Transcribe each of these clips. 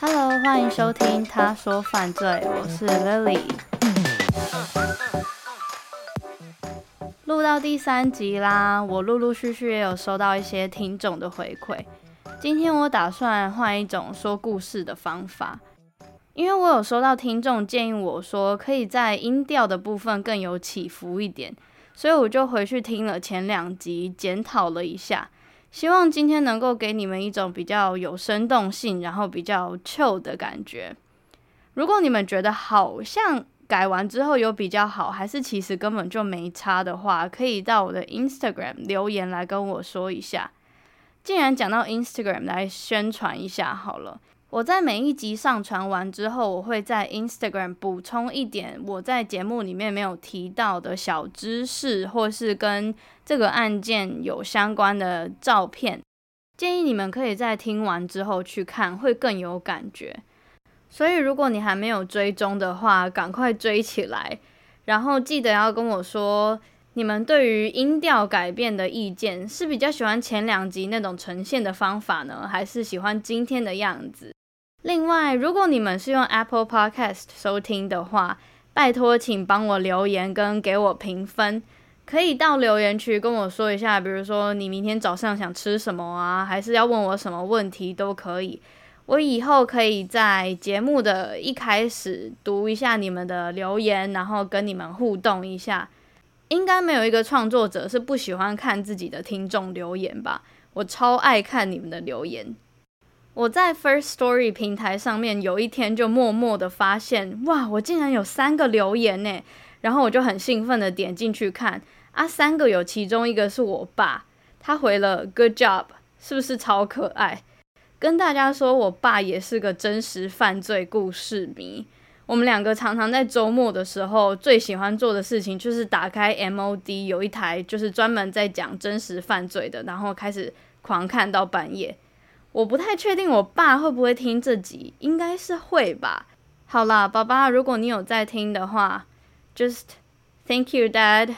Hello，欢迎收听《他说犯罪》，我是 Lily。录到第三集啦，我陆陆续续也有收到一些听众的回馈。今天我打算换一种说故事的方法，因为我有收到听众建议我说，可以在音调的部分更有起伏一点，所以我就回去听了前两集，检讨了一下。希望今天能够给你们一种比较有生动性，然后比较 chill 的感觉。如果你们觉得好像改完之后有比较好，还是其实根本就没差的话，可以到我的 Instagram 留言来跟我说一下。既然讲到 Instagram，来宣传一下好了。我在每一集上传完之后，我会在 Instagram 补充一点我在节目里面没有提到的小知识，或是跟这个案件有相关的照片。建议你们可以在听完之后去看，会更有感觉。所以如果你还没有追踪的话，赶快追起来。然后记得要跟我说，你们对于音调改变的意见，是比较喜欢前两集那种呈现的方法呢，还是喜欢今天的样子？另外，如果你们是用 Apple Podcast 收听的话，拜托请帮我留言跟给我评分。可以到留言区跟我说一下，比如说你明天早上想吃什么啊，还是要问我什么问题都可以。我以后可以在节目的一开始读一下你们的留言，然后跟你们互动一下。应该没有一个创作者是不喜欢看自己的听众留言吧？我超爱看你们的留言。我在 First Story 平台上面有一天就默默的发现，哇，我竟然有三个留言呢！然后我就很兴奋的点进去看，啊，三个有其中一个是我爸，他回了 Good job，是不是超可爱？跟大家说，我爸也是个真实犯罪故事迷。我们两个常常在周末的时候最喜欢做的事情就是打开 MOD，有一台就是专门在讲真实犯罪的，然后开始狂看到半夜。我不太确定我爸会不会听这集，应该是会吧。好啦，爸爸，如果你有在听的话，just thank you, Dad。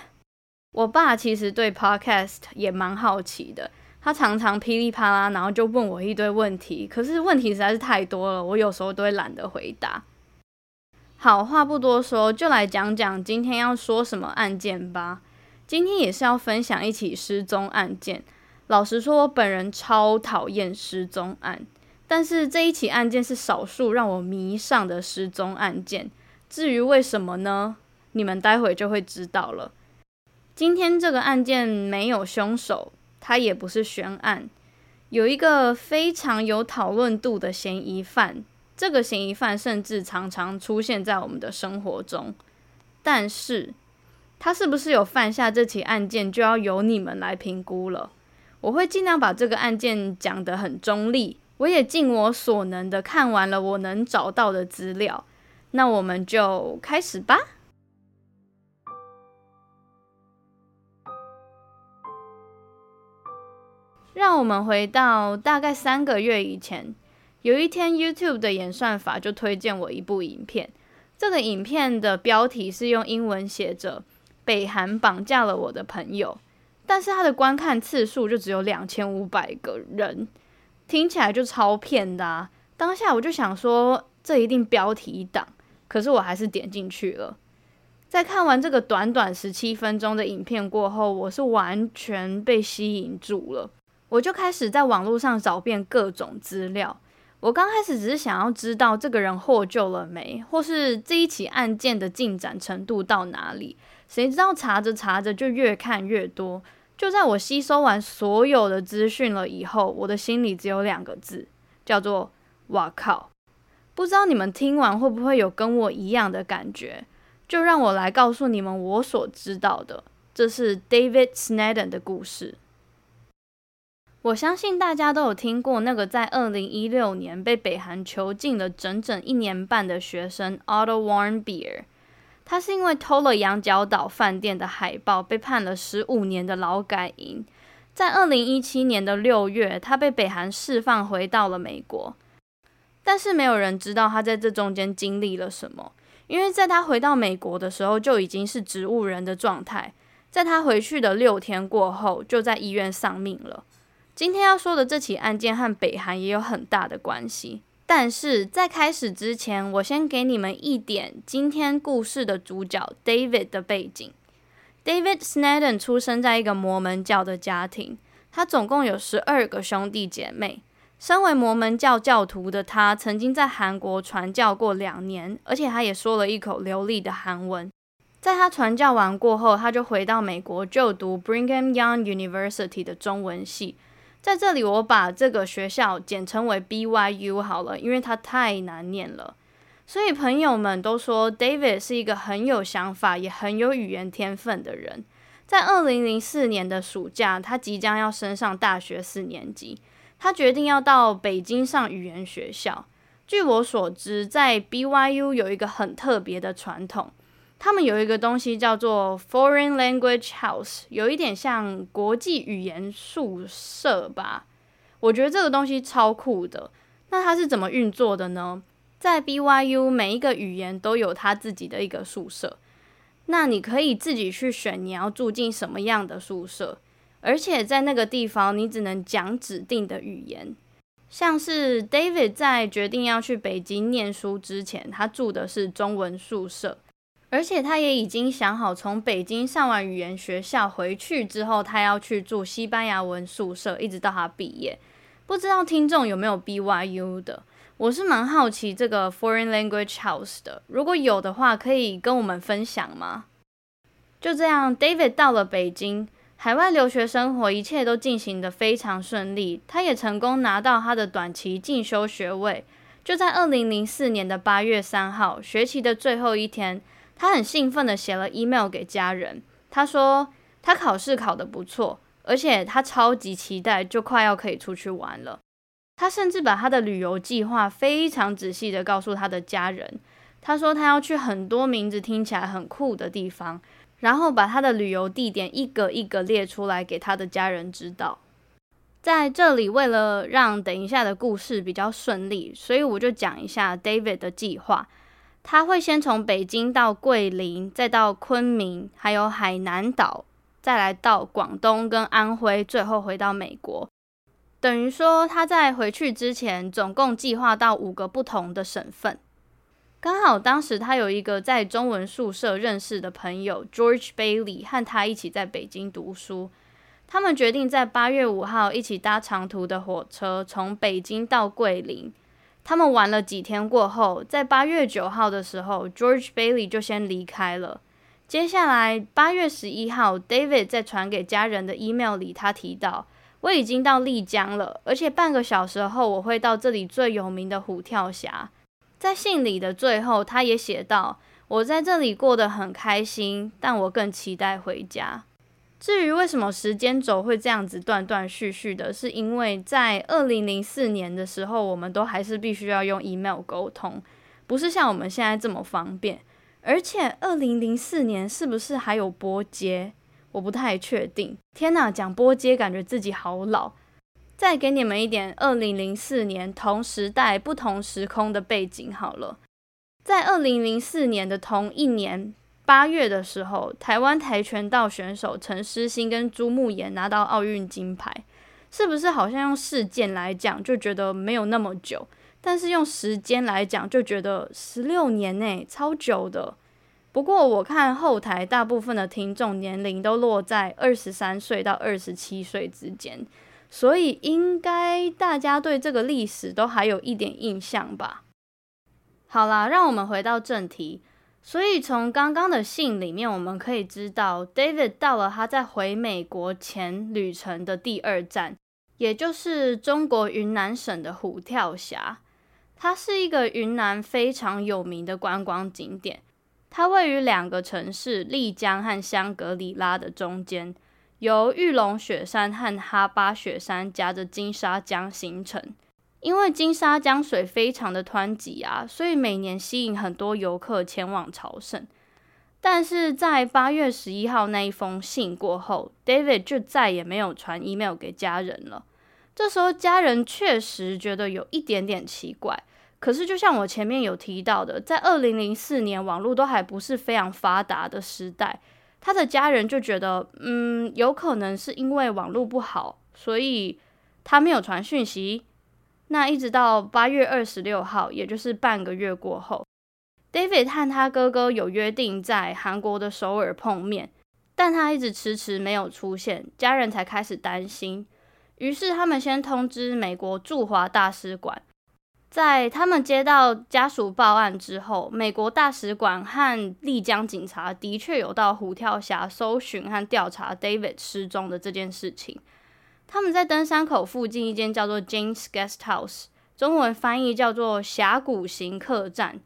我爸其实对 podcast 也蛮好奇的，他常常噼里啪啦，然后就问我一堆问题，可是问题实在是太多了，我有时候都会懒得回答。好，话不多说，就来讲讲今天要说什么案件吧。今天也是要分享一起失踪案件。老实说，我本人超讨厌失踪案，但是这一起案件是少数让我迷上的失踪案件。至于为什么呢？你们待会就会知道了。今天这个案件没有凶手，它也不是悬案，有一个非常有讨论度的嫌疑犯。这个嫌疑犯甚至常常出现在我们的生活中，但是他是不是有犯下这起案件，就要由你们来评估了。我会尽量把这个案件讲得很中立，我也尽我所能的看完了我能找到的资料。那我们就开始吧。让我们回到大概三个月以前，有一天 YouTube 的演算法就推荐我一部影片，这个影片的标题是用英文写着“北韩绑架了我的朋友”。但是它的观看次数就只有两千五百个人，听起来就超骗的啊！当下我就想说，这一定标题党，可是我还是点进去了。在看完这个短短十七分钟的影片过后，我是完全被吸引住了。我就开始在网络上找遍各种资料。我刚开始只是想要知道这个人获救了没，或是这一起案件的进展程度到哪里。谁知道查着查着就越看越多。就在我吸收完所有的资讯了以后，我的心里只有两个字，叫做“哇靠”。不知道你们听完会不会有跟我一样的感觉？就让我来告诉你们我所知道的。这是 David Snedden 的故事。我相信大家都有听过那个在二零一六年被北韩囚禁了整整一年半的学生 Otto Warmbier。他是因为偷了羊角岛饭店的海报，被判了十五年的劳改营。在二零一七年的六月，他被北韩释放回到了美国。但是没有人知道他在这中间经历了什么，因为在他回到美国的时候就已经是植物人的状态。在他回去的六天过后，就在医院丧命了。今天要说的这起案件和北韩也有很大的关系。但是在开始之前，我先给你们一点今天故事的主角 David 的背景。David Snedden 出生在一个摩门教的家庭，他总共有十二个兄弟姐妹。身为摩门教教徒的他，曾经在韩国传教过两年，而且他也说了一口流利的韩文。在他传教完过后，他就回到美国就读 Brigham Young University 的中文系。在这里，我把这个学校简称为 BYU 好了，因为它太难念了。所以朋友们都说 David 是一个很有想法，也很有语言天分的人。在二零零四年的暑假，他即将要升上大学四年级，他决定要到北京上语言学校。据我所知，在 BYU 有一个很特别的传统。他们有一个东西叫做 Foreign Language House，有一点像国际语言宿舍吧。我觉得这个东西超酷的。那它是怎么运作的呢？在 BYU 每一个语言都有它自己的一个宿舍，那你可以自己去选你要住进什么样的宿舍，而且在那个地方你只能讲指定的语言。像是 David 在决定要去北京念书之前，他住的是中文宿舍。而且他也已经想好，从北京上完语言学校回去之后，他要去住西班牙文宿舍，一直到他毕业。不知道听众有没有 BYU 的？我是蛮好奇这个 Foreign Language House 的，如果有的话，可以跟我们分享吗？就这样，David 到了北京，海外留学生活一切都进行得非常顺利，他也成功拿到他的短期进修学位。就在二零零四年的八月三号，学期的最后一天。他很兴奋地写了 email 给家人，他说他考试考得不错，而且他超级期待，就快要可以出去玩了。他甚至把他的旅游计划非常仔细地告诉他的家人。他说他要去很多名字听起来很酷的地方，然后把他的旅游地点一个一个列出来给他的家人知道。在这里，为了让等一下的故事比较顺利，所以我就讲一下 David 的计划。他会先从北京到桂林，再到昆明，还有海南岛，再来到广东跟安徽，最后回到美国。等于说他在回去之前，总共计划到五个不同的省份。刚好当时他有一个在中文宿舍认识的朋友 George Bailey，和他一起在北京读书。他们决定在八月五号一起搭长途的火车，从北京到桂林。他们玩了几天过后，在八月九号的时候，George Bailey 就先离开了。接下来八月十一号，David 在传给家人的 email 里，他提到我已经到丽江了，而且半个小时后我会到这里最有名的虎跳峡。在信里的最后，他也写道：我在这里过得很开心，但我更期待回家。至于为什么时间轴会这样子断断续续的，是因为在二零零四年的时候，我们都还是必须要用 email 沟通，不是像我们现在这么方便。而且二零零四年是不是还有波接？我不太确定。天哪，讲波接感觉自己好老。再给你们一点二零零四年同时代不同时空的背景好了。在二零零四年的同一年。八月的时候，台湾跆拳道选手陈诗欣跟朱木炎拿到奥运金牌，是不是好像用事件来讲就觉得没有那么久，但是用时间来讲就觉得十六年内超久的。不过我看后台大部分的听众年龄都落在二十三岁到二十七岁之间，所以应该大家对这个历史都还有一点印象吧。好啦，让我们回到正题。所以从刚刚的信里面，我们可以知道，David 到了他在回美国前旅程的第二站，也就是中国云南省的虎跳峡。它是一个云南非常有名的观光景点，它位于两个城市丽江和香格里拉的中间，由玉龙雪山和哈巴雪山夹着金沙江形成。因为金沙江水非常的湍急啊，所以每年吸引很多游客前往朝圣。但是在八月十一号那一封信过后，David 就再也没有传 email 给家人了。这时候家人确实觉得有一点点奇怪。可是就像我前面有提到的，在二零零四年网络都还不是非常发达的时代，他的家人就觉得，嗯，有可能是因为网络不好，所以。他没有传讯息。那一直到八月二十六号，也就是半个月过后，David 和他哥哥有约定在韩国的首尔碰面，但他一直迟迟没有出现，家人才开始担心。于是他们先通知美国驻华大使馆。在他们接到家属报案之后，美国大使馆和丽江警察的确有到虎跳峡搜寻和调查 David 失踪的这件事情。他们在登山口附近一间叫做 James Guest House，中文翻译叫做峡谷型客栈，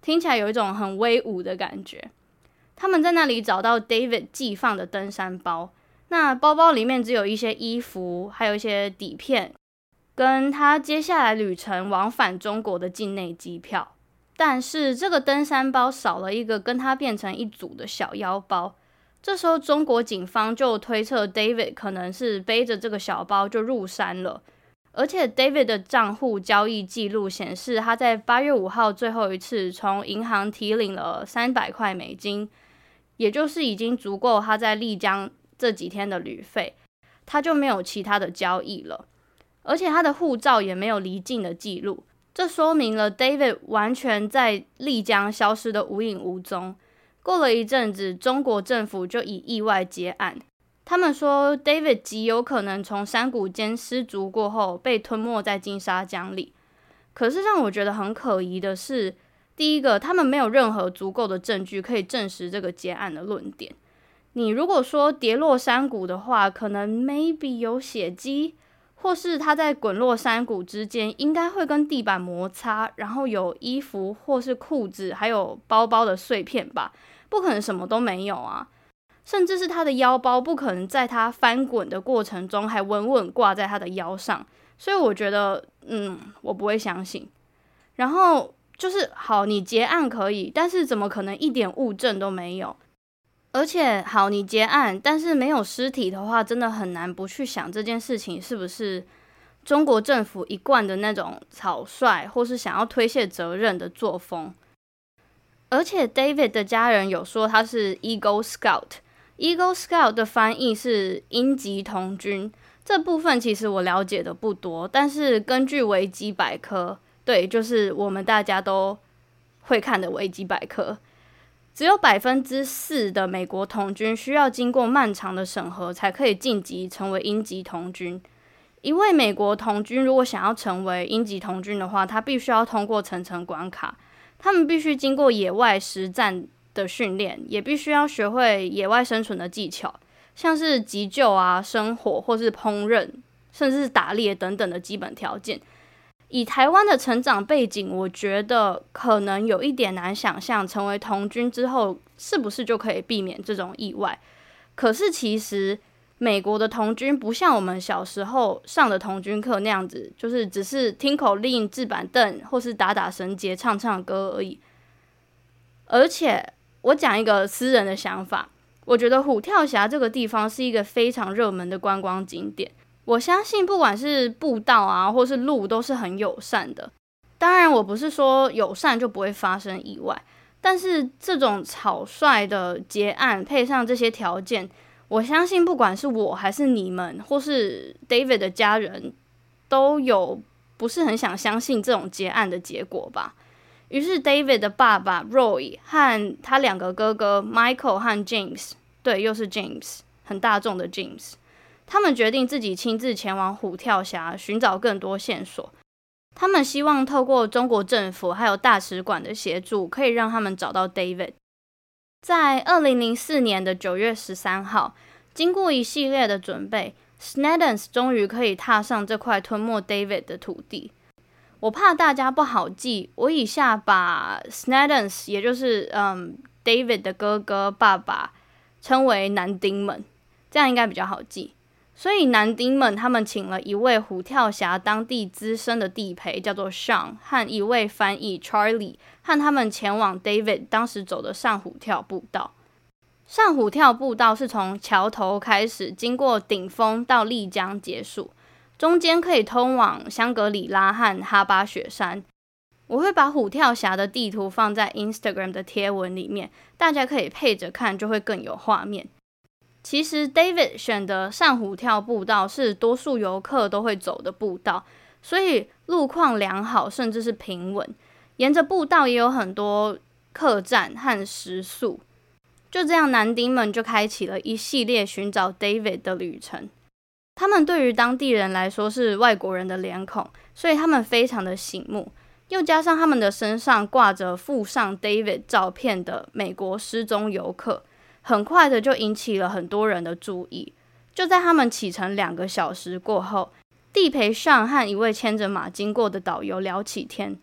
听起来有一种很威武的感觉。他们在那里找到 David 寄放的登山包，那包包里面只有一些衣服，还有一些底片。跟他接下来旅程往返中国的境内机票，但是这个登山包少了一个跟他变成一组的小腰包。这时候，中国警方就推测 David 可能是背着这个小包就入山了。而且，David 的账户交易记录显示，他在八月五号最后一次从银行提领了三百块美金，也就是已经足够他在丽江这几天的旅费，他就没有其他的交易了。而且他的护照也没有离境的记录，这说明了 David 完全在丽江消失得无影无踪。过了一阵子，中国政府就以意外结案。他们说 David 极有可能从山谷间失足过后被吞没在金沙江里。可是让我觉得很可疑的是，第一个，他们没有任何足够的证据可以证实这个结案的论点。你如果说跌落山谷的话，可能 maybe 有血迹。或是他在滚落山谷之间，应该会跟地板摩擦，然后有衣服或是裤子，还有包包的碎片吧？不可能什么都没有啊！甚至是他的腰包，不可能在他翻滚的过程中还稳稳挂在他的腰上。所以我觉得，嗯，我不会相信。然后就是，好，你结案可以，但是怎么可能一点物证都没有？而且好，你结案，但是没有尸体的话，真的很难不去想这件事情是不是中国政府一贯的那种草率，或是想要推卸责任的作风。而且 David 的家人有说他是 Eagle Scout，Eagle Scout 的翻译是鹰击童军。这部分其实我了解的不多，但是根据维基百科，对，就是我们大家都会看的维基百科。只有百分之四的美国童军需要经过漫长的审核，才可以晋级成为鹰击童军。一位美国童军如果想要成为鹰击童军的话，他必须要通过层层关卡。他们必须经过野外实战的训练，也必须要学会野外生存的技巧，像是急救啊、生火或是烹饪，甚至是打猎等等的基本条件。以台湾的成长背景，我觉得可能有一点难想象，成为童军之后是不是就可以避免这种意外？可是其实美国的童军不像我们小时候上的童军课那样子，就是只是听口令、置板凳或是打打绳结、唱唱歌而已。而且我讲一个私人的想法，我觉得虎跳峡这个地方是一个非常热门的观光景点。我相信，不管是步道啊，或是路，都是很友善的。当然，我不是说友善就不会发生意外，但是这种草率的结案配上这些条件，我相信，不管是我还是你们，或是 David 的家人，都有不是很想相信这种结案的结果吧。于是，David 的爸爸 Roy 和他两个哥哥 Michael 和 James，对，又是 James，很大众的 James。他们决定自己亲自前往虎跳峡寻找更多线索。他们希望透过中国政府还有大使馆的协助，可以让他们找到 David。在二零零四年的九月十三号，经过一系列的准备，Sneddens 终于可以踏上这块吞没 David 的土地。我怕大家不好记，我以下把 Sneddens，也就是嗯 David 的哥哥爸爸，称为男丁们，这样应该比较好记。所以男丁们他们请了一位虎跳峡当地资深的地陪，叫做 Sean，和一位翻译 Charlie，和他们前往 David 当时走的上虎跳步道。上虎跳步道是从桥头开始，经过顶峰到丽江结束，中间可以通往香格里拉和哈巴雪山。我会把虎跳峡的地图放在 Instagram 的贴文里面，大家可以配着看，就会更有画面。其实 David 选的上虎跳步道是多数游客都会走的步道，所以路况良好，甚至是平稳。沿着步道也有很多客栈和食宿。就这样，男丁们就开启了一系列寻找 David 的旅程。他们对于当地人来说是外国人的脸孔，所以他们非常的醒目。又加上他们的身上挂着附上 David 照片的美国失踪游客，很快的就引起了很多人的注意。就在他们启程两个小时过后，地陪上和一位牵着马经过的导游聊起天。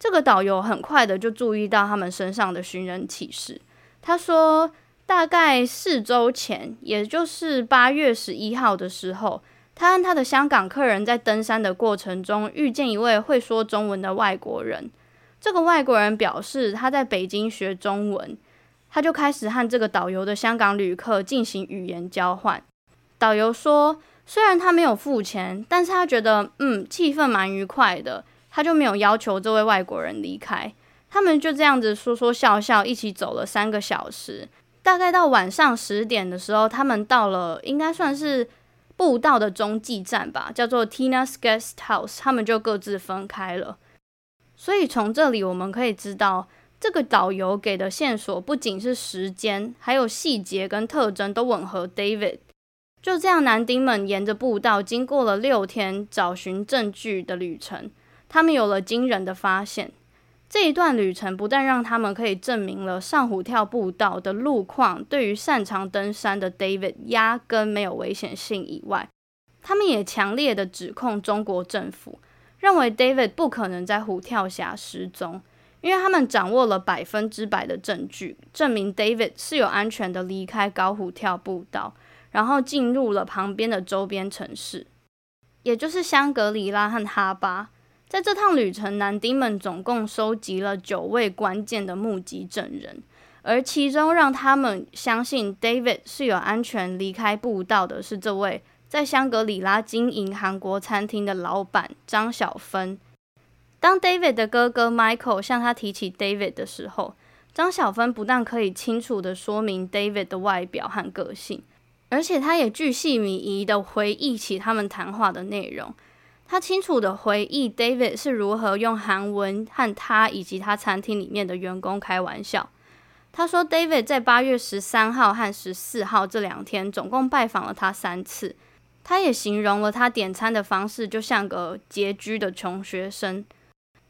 这个导游很快的就注意到他们身上的寻人启事。他说，大概四周前，也就是八月十一号的时候，他和他的香港客人在登山的过程中遇见一位会说中文的外国人。这个外国人表示他在北京学中文，他就开始和这个导游的香港旅客进行语言交换。导游说，虽然他没有付钱，但是他觉得嗯，气氛蛮愉快的，他就没有要求这位外国人离开。他们就这样子说说笑笑，一起走了三个小时。大概到晚上十点的时候，他们到了应该算是步道的中继站吧，叫做 Tina's Guest House。他们就各自分开了。所以从这里我们可以知道，这个导游给的线索不仅是时间，还有细节跟特征都吻合 David。就这样，男丁们沿着步道经过了六天找寻证据的旅程，他们有了惊人的发现。这一段旅程不但让他们可以证明了上虎跳步道的路况对于擅长登山的 David 压根没有危险性以外，他们也强烈的指控中国政府，认为 David 不可能在虎跳峡失踪，因为他们掌握了百分之百的证据，证明 David 是有安全的离开高虎跳步道，然后进入了旁边的周边城市，也就是香格里拉和哈巴。在这趟旅程，男丁们总共收集了九位关键的目击证人，而其中让他们相信 David 是有安全离开步道的是这位在香格里拉经营韩国餐厅的老板张小芬。当 David 的哥哥 Michael 向他提起 David 的时候，张小芬不但可以清楚地说明 David 的外表和个性，而且他也巨细靡遗地回忆起他们谈话的内容。他清楚地回忆 David 是如何用韩文和他以及他餐厅里面的员工开玩笑。他说，David 在八月十三号和十四号这两天总共拜访了他三次。他也形容了他点餐的方式就像个拮据的穷学生。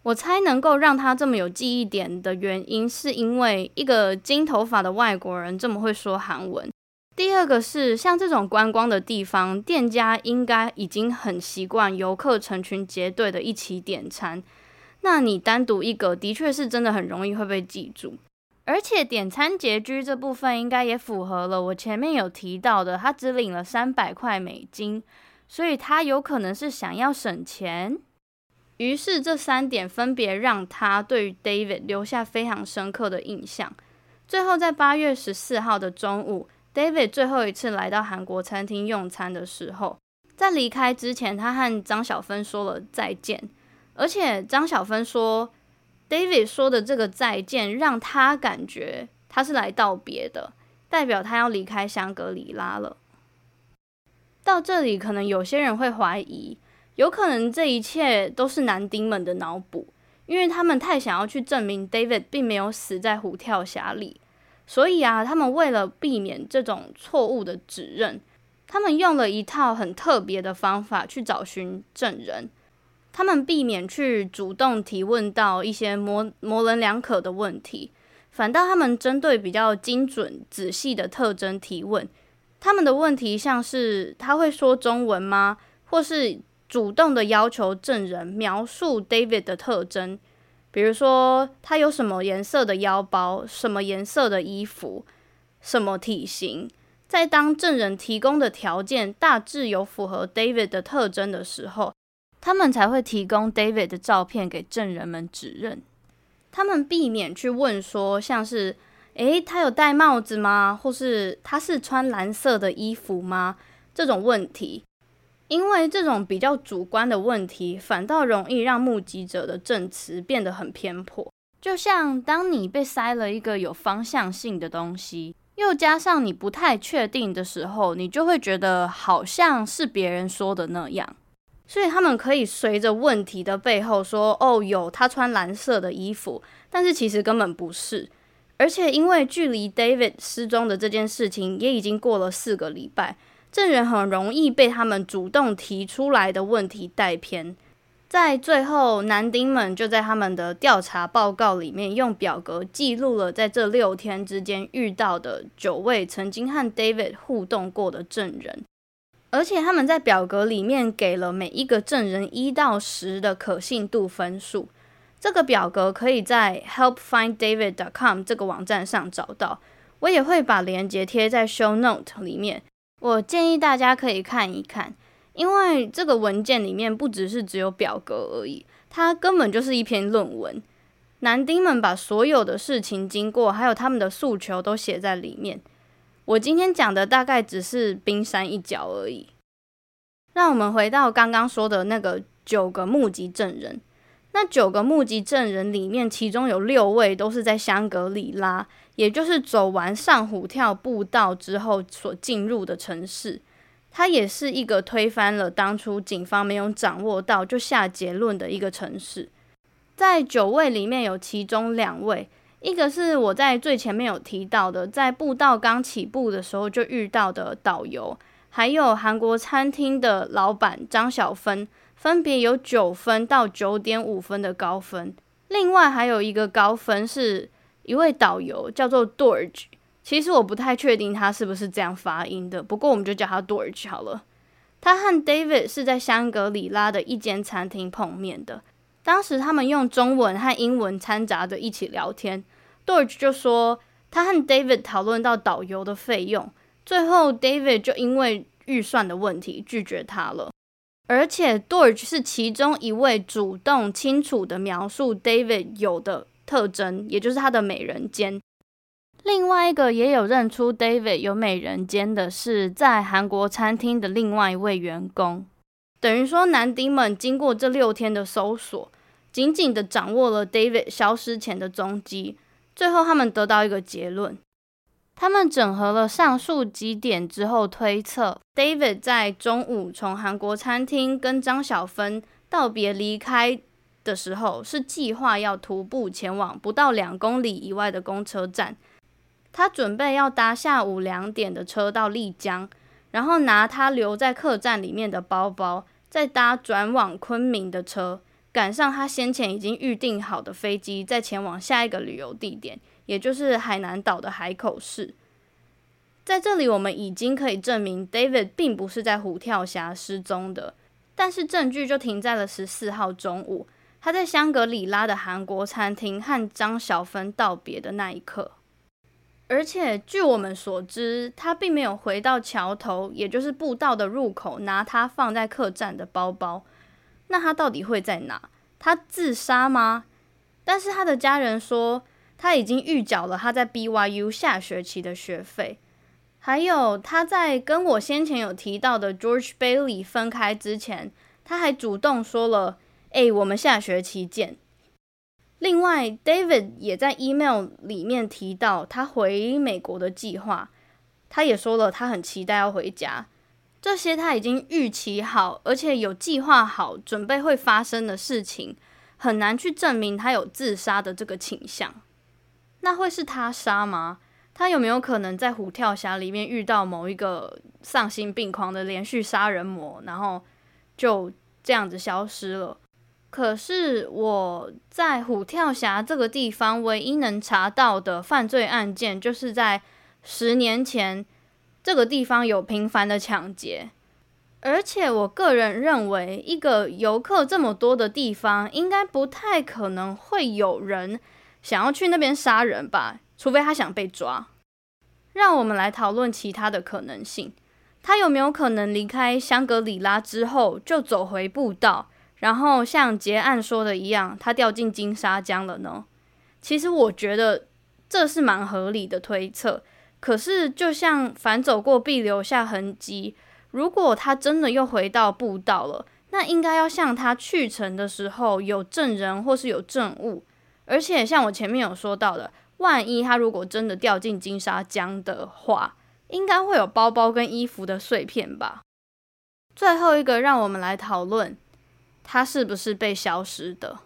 我猜能够让他这么有记忆点的原因，是因为一个金头发的外国人这么会说韩文。第二个是，像这种观光的地方，店家应该已经很习惯游客成群结队的一起点餐。那你单独一个，的确是真的很容易会被记住。而且点餐结据这部分，应该也符合了我前面有提到的，他只领了三百块美金，所以他有可能是想要省钱。于是这三点分别让他对于 David 留下非常深刻的印象。最后在八月十四号的中午。David 最后一次来到韩国餐厅用餐的时候，在离开之前，他和张小芬说了再见。而且张小芬说，David 说的这个再见让他感觉他是来道别的，代表他要离开香格里拉了。到这里，可能有些人会怀疑，有可能这一切都是男丁们的脑补，因为他们太想要去证明 David 并没有死在虎跳峡里。所以啊，他们为了避免这种错误的指认，他们用了一套很特别的方法去找寻证人。他们避免去主动提问到一些模模棱两可的问题，反倒他们针对比较精准、仔细的特征提问。他们的问题像是他会说中文吗？或是主动的要求证人描述 David 的特征。比如说，他有什么颜色的腰包，什么颜色的衣服，什么体型，在当证人提供的条件大致有符合 David 的特征的时候，他们才会提供 David 的照片给证人们指认。他们避免去问说，像是，诶，他有戴帽子吗？或是他是穿蓝色的衣服吗？这种问题。因为这种比较主观的问题，反倒容易让目击者的证词变得很偏颇。就像当你被塞了一个有方向性的东西，又加上你不太确定的时候，你就会觉得好像是别人说的那样。所以他们可以随着问题的背后说：“哦，有他穿蓝色的衣服。”但是其实根本不是。而且因为距离 David 失踪的这件事情也已经过了四个礼拜，证人很容易被他们主动提出来的问题带偏。在最后，男丁们就在他们的调查报告里面用表格记录了在这六天之间遇到的九位曾经和 David 互动过的证人。而且他们在表格里面给了每一个证人一到十的可信度分数。这个表格可以在 helpfinddavid.com 这个网站上找到，我也会把链接贴在 show note 里面。我建议大家可以看一看，因为这个文件里面不只是只有表格而已，它根本就是一篇论文。男丁们把所有的事情经过，还有他们的诉求都写在里面。我今天讲的大概只是冰山一角而已。让我们回到刚刚说的那个九个目击证人。那九个目击证人里面，其中有六位都是在香格里拉，也就是走完上虎跳步道之后所进入的城市。它也是一个推翻了当初警方没有掌握到就下结论的一个城市。在九位里面有其中两位。一个是我在最前面有提到的，在步道刚起步的时候就遇到的导游，还有韩国餐厅的老板张小芬，分别有九分到九点五分的高分。另外还有一个高分是一位导游，叫做 Dorj。其实我不太确定他是不是这样发音的，不过我们就叫他 Dorj 好了。他和 David 是在香格里拉的一间餐厅碰面的，当时他们用中文和英文掺杂着一起聊天。Dorj 就说，他和 David 讨论到导游的费用，最后 David 就因为预算的问题拒绝他了。而且 Dorj 是其中一位主动清楚地描述 David 有的特征，也就是他的美人尖。另外一个也有认出 David 有美人尖的是在韩国餐厅的另外一位员工。等于说，男丁们经过这六天的搜索，紧紧地掌握了 David 消失前的踪迹。最后，他们得到一个结论。他们整合了上述几点之后，推测 David 在中午从韩国餐厅跟张小芬道别离开的时候，是计划要徒步前往不到两公里以外的公车站。他准备要搭下午两点的车到丽江，然后拿他留在客栈里面的包包，再搭转往昆明的车。赶上他先前已经预定好的飞机，再前往下一个旅游地点，也就是海南岛的海口市。在这里，我们已经可以证明 David 并不是在虎跳峡失踪的，但是证据就停在了十四号中午，他在香格里拉的韩国餐厅和张小芬道别的那一刻。而且据我们所知，他并没有回到桥头，也就是步道的入口，拿他放在客栈的包包。那他到底会在哪？他自杀吗？但是他的家人说他已经预缴了他在 BYU 下学期的学费，还有他在跟我先前有提到的 George Bailey 分开之前，他还主动说了：“诶，我们下学期见。”另外，David 也在 email 里面提到他回美国的计划，他也说了他很期待要回家。这些他已经预期好，而且有计划好，准备会发生的事情，很难去证明他有自杀的这个倾向。那会是他杀吗？他有没有可能在虎跳峡里面遇到某一个丧心病狂的连续杀人魔，然后就这样子消失了？可是我在虎跳峡这个地方唯一能查到的犯罪案件，就是在十年前。这个地方有频繁的抢劫，而且我个人认为，一个游客这么多的地方，应该不太可能会有人想要去那边杀人吧？除非他想被抓。让我们来讨论其他的可能性，他有没有可能离开香格里拉之后就走回步道，然后像结案说的一样，他掉进金沙江了呢？其实我觉得这是蛮合理的推测。可是，就像反走过必留下痕迹，如果他真的又回到步道了，那应该要像他去程的时候有证人或是有证物。而且，像我前面有说到的，万一他如果真的掉进金沙江的话，应该会有包包跟衣服的碎片吧。最后一个，让我们来讨论他是不是被消失的。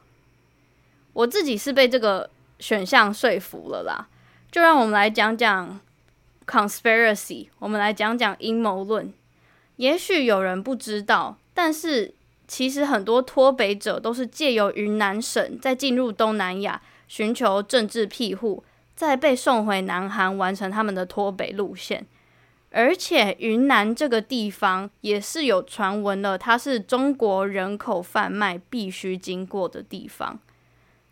我自己是被这个选项说服了啦。就让我们来讲讲 conspiracy，我们来讲讲阴谋论。也许有人不知道，但是其实很多脱北者都是借由云南省，再进入东南亚寻求政治庇护，再被送回南韩完成他们的脱北路线。而且云南这个地方也是有传闻了，它是中国人口贩卖必须经过的地方。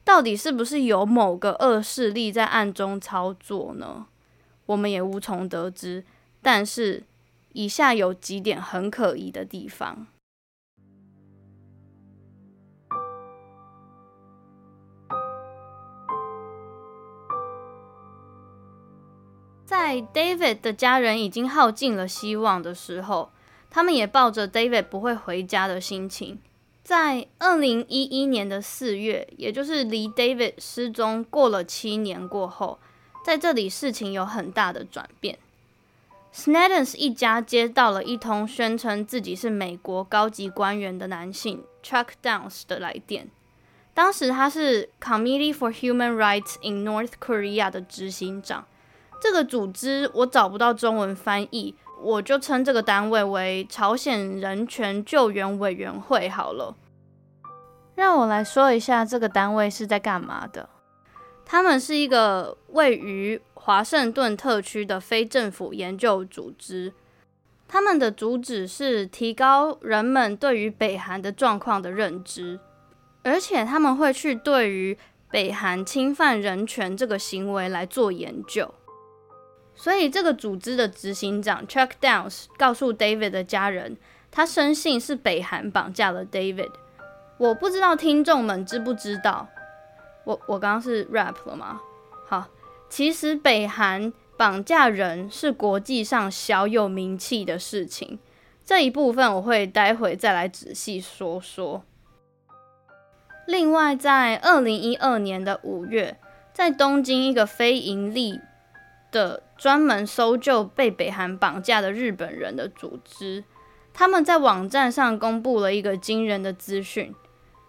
到底是不是有某个恶势力在暗中操作呢？我们也无从得知。但是，以下有几点很可疑的地方。在 David 的家人已经耗尽了希望的时候，他们也抱着 David 不会回家的心情，在二零一一年的四月，也就是离 David 失踪过了七年过后，在这里事情有很大的转变。Sneddons 一家接到了一通宣称自己是美国高级官员的男性 Chuck Downs 的来电。当时他是 Committee for Human Rights in North Korea 的执行长。这个组织我找不到中文翻译，我就称这个单位为朝鲜人权救援委员会好了。让我来说一下这个单位是在干嘛的。他们是一个位于华盛顿特区的非政府研究组织，他们的主旨是提高人们对于北韩的状况的认知，而且他们会去对于北韩侵犯人权这个行为来做研究。所以，这个组织的执行长 Chuck Downs 告诉 David 的家人，他深信是北韩绑架了 David。我不知道听众们知不知道。我我刚刚是 rap 了吗？好，其实北韩绑架人是国际上小有名气的事情，这一部分我会待会再来仔细说说。另外，在二零一二年的五月，在东京一个非营利的专门搜救被北韩绑架的日本人的组织，他们在网站上公布了一个惊人的资讯。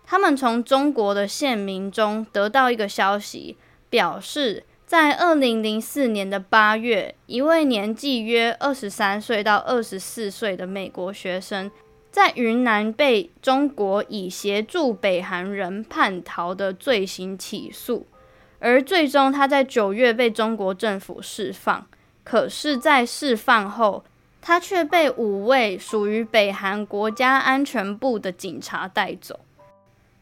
他们从中国的县民中得到一个消息，表示在二零零四年的八月，一位年纪约二十三岁到二十四岁的美国学生，在云南被中国以协助北韩人叛逃的罪行起诉，而最终他在九月被中国政府释放。可是，在释放后，他却被五位属于北韩国家安全部的警察带走。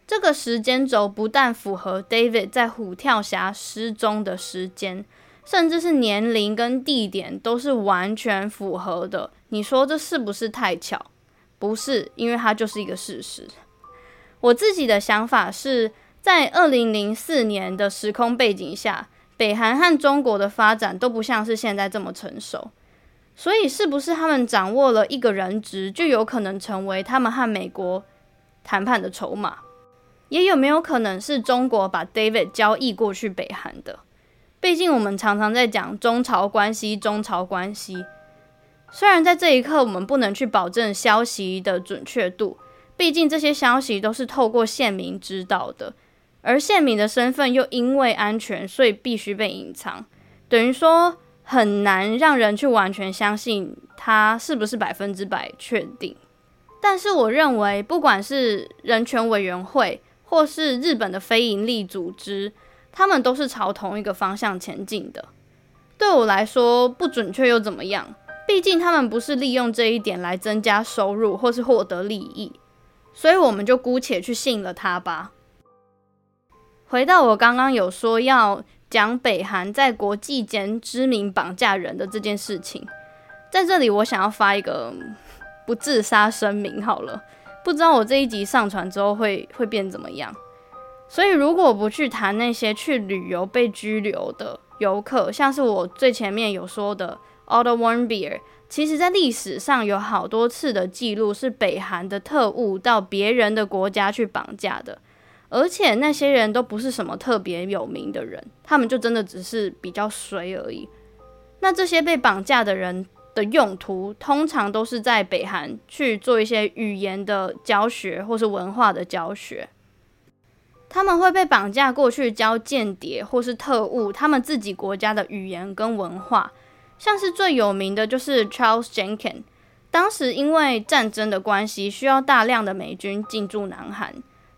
这个时间轴不但符合 David 在虎跳峡失踪的时间，甚至是年龄跟地点都是完全符合的。你说这是不是太巧？不是，因为它就是一个事实。我自己的想法是在二零零四年的时空背景下，北韩和中国的发展都不像是现在这么成熟，所以是不是他们掌握了一个人质，就有可能成为他们和美国谈判的筹码？也有没有可能是中国把 David 交易过去北韩的？毕竟我们常常在讲中朝关系，中朝关系。虽然在这一刻我们不能去保证消息的准确度，毕竟这些消息都是透过线民知道的，而宪民的身份又因为安全，所以必须被隐藏，等于说很难让人去完全相信他是不是百分之百确定。但是我认为，不管是人权委员会，或是日本的非营利组织，他们都是朝同一个方向前进的。对我来说，不准确又怎么样？毕竟他们不是利用这一点来增加收入或是获得利益，所以我们就姑且去信了他吧。回到我刚刚有说要讲北韩在国际间知名绑架人的这件事情，在这里我想要发一个不自杀声明好了。不知道我这一集上传之后会会变怎么样，所以如果不去谈那些去旅游被拘留的游客，像是我最前面有说的 Otto Warmbier，其实在历史上有好多次的记录是北韩的特务到别人的国家去绑架的，而且那些人都不是什么特别有名的人，他们就真的只是比较衰而已。那这些被绑架的人的用途，通常都是在北韩去做一些语言的教学或是文化的教学。他们会被绑架过去教间谍或是特务他们自己国家的语言跟文化，像是最有名的就是 Charles Jenkins。当时因为战争的关系，需要大量的美军进驻南韩。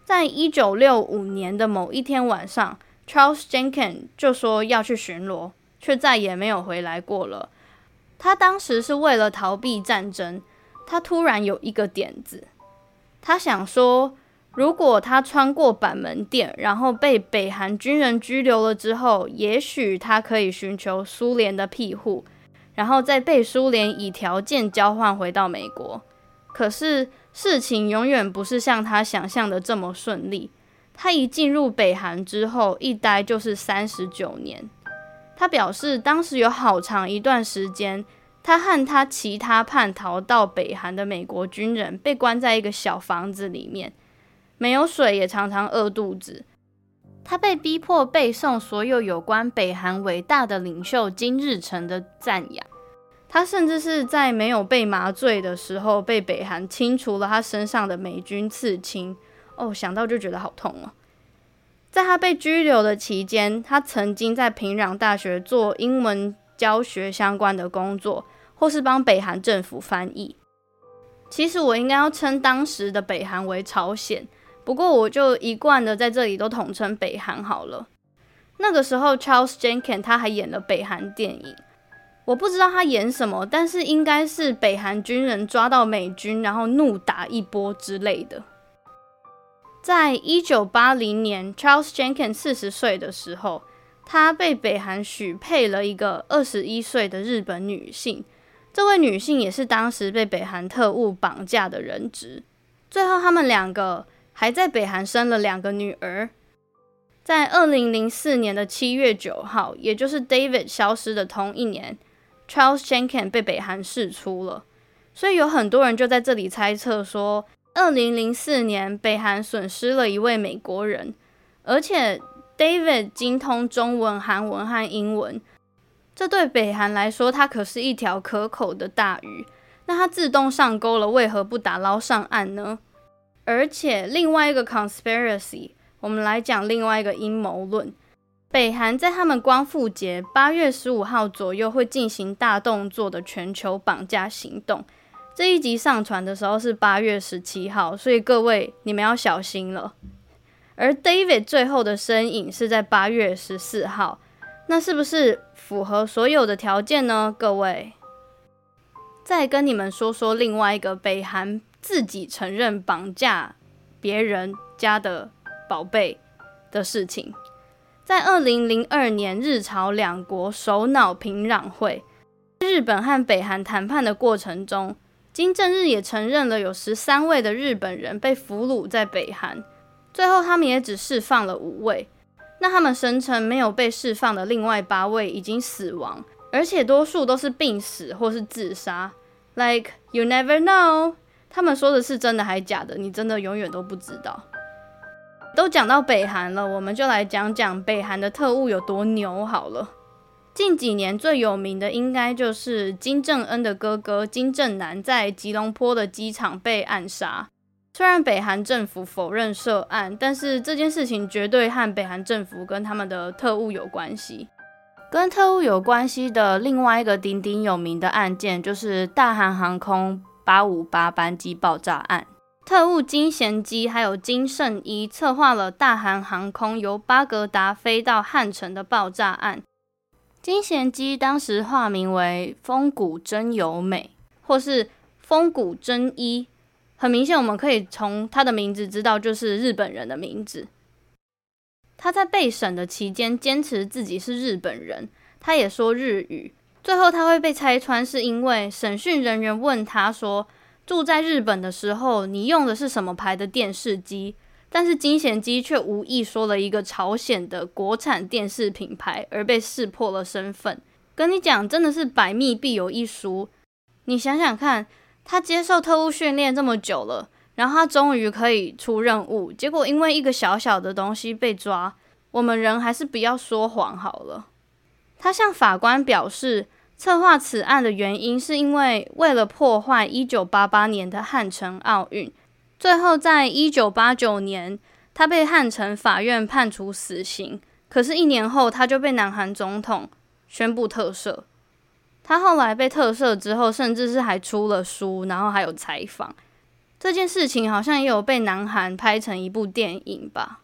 在一九六五年的某一天晚上，Charles Jenkins 就说要去巡逻，却再也没有回来过了。他当时是为了逃避战争，他突然有一个点子，他想说，如果他穿过板门店，然后被北韩军人拘留了之后，也许他可以寻求苏联的庇护，然后再被苏联以条件交换回到美国。可是。事情永远不是像他想象的这么顺利。他一进入北韩之后，一待就是三十九年。他表示，当时有好长一段时间，他和他其他叛逃到北韩的美国军人被关在一个小房子里面，没有水，也常常饿肚子。他被逼迫背诵所有有关北韩伟大的领袖金日成的赞扬。他甚至是在没有被麻醉的时候，被北韩清除了他身上的美军刺青。哦，想到就觉得好痛哦。在他被拘留的期间，他曾经在平壤大学做英文教学相关的工作，或是帮北韩政府翻译。其实我应该要称当时的北韩为朝鲜，不过我就一贯的在这里都统称北韩好了。那个时候，Charles Jenkins 他还演了北韩电影。我不知道他演什么，但是应该是北韩军人抓到美军，然后怒打一波之类的。在一九八零年，Charles Jenkins 四十岁的时候，他被北韩许配了一个二十一岁的日本女性。这位女性也是当时被北韩特务绑架的人质。最后，他们两个还在北韩生了两个女儿。在二零零四年的七月九号，也就是 David 消失的同一年。Charles Jenkins 被北韩释出了，所以有很多人就在这里猜测说，二零零四年北韩损失了一位美国人，而且 David 精通中文、韩文和英文，这对北韩来说，他可是一条可口的大鱼。那他自动上钩了，为何不打捞上岸呢？而且另外一个 conspiracy，我们来讲另外一个阴谋论。北韩在他们光复节八月十五号左右会进行大动作的全球绑架行动。这一集上传的时候是八月十七号，所以各位你们要小心了。而 David 最后的身影是在八月十四号，那是不是符合所有的条件呢？各位，再跟你们说说另外一个北韩自己承认绑架别人家的宝贝的事情。在二零零二年，日朝两国首脑平壤会，日本和北韩谈判的过程中，金正日也承认了有十三位的日本人被俘虏在北韩，最后他们也只释放了五位。那他们声称没有被释放的另外八位已经死亡，而且多数都是病死或是自杀。Like you never know，他们说的是真的还是假的？你真的永远都不知道。都讲到北韩了，我们就来讲讲北韩的特务有多牛好了。近几年最有名的应该就是金正恩的哥哥金正男在吉隆坡的机场被暗杀。虽然北韩政府否认涉案，但是这件事情绝对和北韩政府跟他们的特务有关系。跟特务有关系的另外一个鼎鼎有名的案件，就是大韩航空八五八班机爆炸案。特务金贤基还有金圣一策划了大韩航空由巴格达飞到汉城的爆炸案。金贤基当时化名为风谷真由美，或是风谷真一。很明显，我们可以从他的名字知道，就是日本人的名字。他在被审的期间坚持自己是日本人，他也说日语。最后他会被拆穿，是因为审讯人员问他说，住在日本的时候，你用的是什么牌的电视机？但是金贤基却无意说了一个朝鲜的国产电视品牌，而被识破了身份。跟你讲，真的是百密必有一疏。你想想看，他接受特务训练这么久了，然后他终于可以出任务，结果因为一个小小的东西被抓。我们人还是不要说谎好了。他向法官表示，策划此案的原因是因为为了破坏1988年的汉城奥运。最后，在1989年，他被汉城法院判处死刑。可是，一年后他就被南韩总统宣布特赦。他后来被特赦之后，甚至是还出了书，然后还有采访。这件事情好像也有被南韩拍成一部电影吧。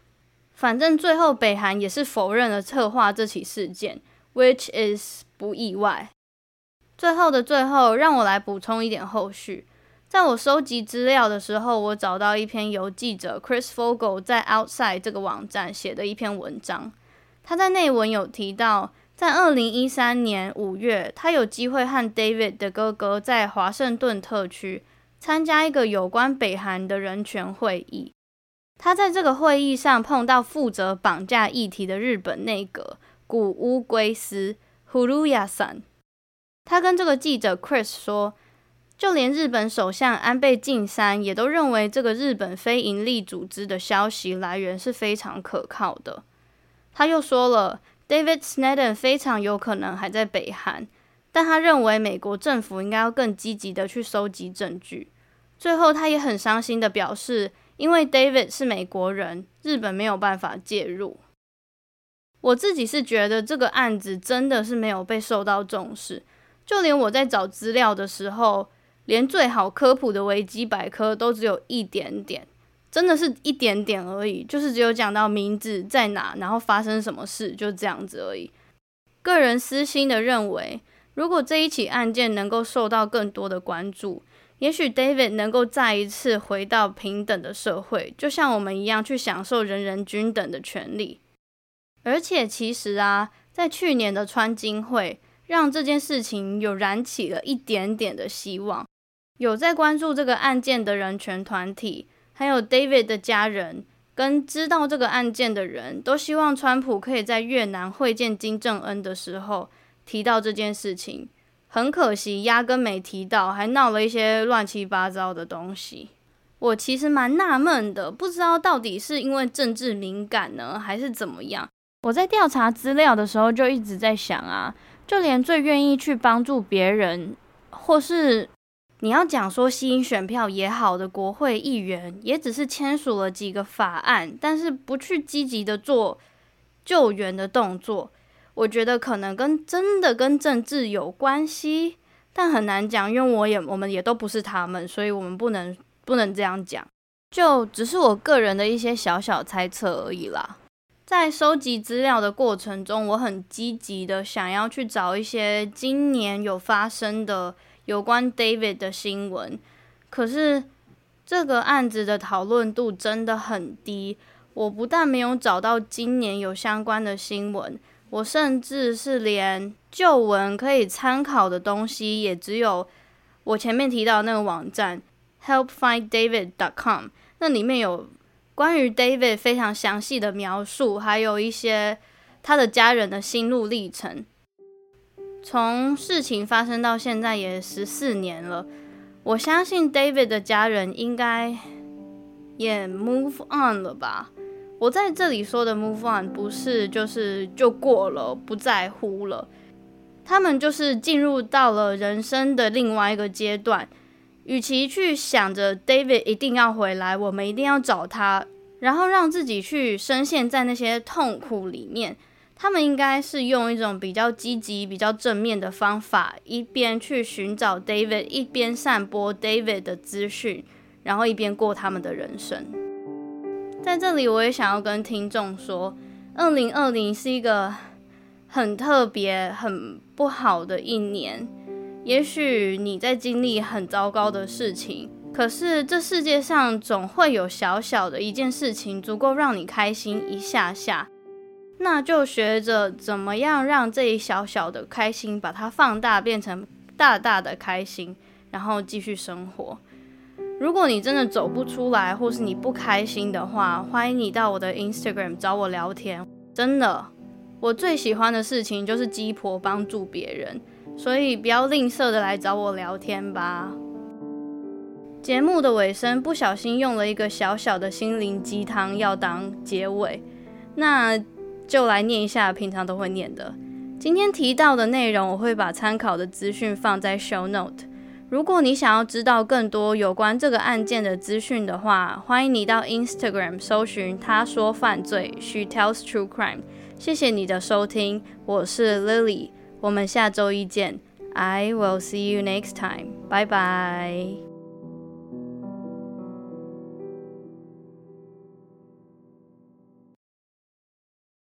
反正最后北韩也是否认了策划这起事件，which is 不意外。最后的最后，让我来补充一点后续。在我收集资料的时候，我找到一篇由记者 Chris Fogel 在 Outside 这个网站写的一篇文章。他在内文有提到，在二零一三年五月，他有机会和 David 的哥哥在华盛顿特区。参加一个有关北韩的人权会议，他在这个会议上碰到负责绑架议题的日本内阁谷屋圭司 （Furuya-san）。他跟这个记者 Chris 说，就连日本首相安倍晋三也都认为这个日本非营利组织的消息来源是非常可靠的。他又说了，David Snedden 非常有可能还在北韩，但他认为美国政府应该要更积极的去收集证据。最后，他也很伤心地表示，因为 David 是美国人，日本没有办法介入。我自己是觉得这个案子真的是没有被受到重视，就连我在找资料的时候，连最好科普的维基百科都只有一点点，真的是一点点而已，就是只有讲到名字在哪，然后发生什么事，就这样子而已。个人私心的认为，如果这一起案件能够受到更多的关注，也许 David 能够再一次回到平等的社会，就像我们一样去享受人人均等的权利。而且，其实啊，在去年的川金会，让这件事情有燃起了一点点的希望。有在关注这个案件的人权团体，还有 David 的家人，跟知道这个案件的人都希望川普可以在越南会见金正恩的时候提到这件事情。很可惜，压根没提到，还闹了一些乱七八糟的东西。我其实蛮纳闷的，不知道到底是因为政治敏感呢，还是怎么样？我在调查资料的时候就一直在想啊，就连最愿意去帮助别人，或是你要讲说吸引选票也好的国会议员，也只是签署了几个法案，但是不去积极的做救援的动作。我觉得可能跟真的跟政治有关系，但很难讲，因为我也我们也都不是他们，所以我们不能不能这样讲，就只是我个人的一些小小猜测而已啦。在收集资料的过程中，我很积极的想要去找一些今年有发生的有关 David 的新闻，可是这个案子的讨论度真的很低，我不但没有找到今年有相关的新闻。我甚至是连旧闻可以参考的东西，也只有我前面提到的那个网站 helpfinddavid.com，那里面有关于 David 非常详细的描述，还有一些他的家人的心路历程。从事情发生到现在也十四年了，我相信 David 的家人应该也 move on 了吧。我在这里说的 move on 不是就是就过了，不在乎了。他们就是进入到了人生的另外一个阶段。与其去想着 David 一定要回来，我们一定要找他，然后让自己去深陷在那些痛苦里面，他们应该是用一种比较积极、比较正面的方法，一边去寻找 David，一边散播 David 的资讯，然后一边过他们的人生。在这里，我也想要跟听众说，二零二零是一个很特别、很不好的一年。也许你在经历很糟糕的事情，可是这世界上总会有小小的一件事情，足够让你开心一下下。那就学着怎么样让这一小小的开心，把它放大，变成大大的开心，然后继续生活。如果你真的走不出来，或是你不开心的话，欢迎你到我的 Instagram 找我聊天。真的，我最喜欢的事情就是鸡婆帮助别人，所以不要吝啬的来找我聊天吧。节目的尾声不小心用了一个小小的心灵鸡汤要当结尾，那就来念一下平常都会念的。今天提到的内容，我会把参考的资讯放在 show note。如果你想要知道更多有关这个案件的资讯的话，欢迎你到 Instagram 搜寻“他说犯罪 ”，She tells true crime。谢谢你的收听，我是 Lily，我们下周一见。I will see you next time。拜拜。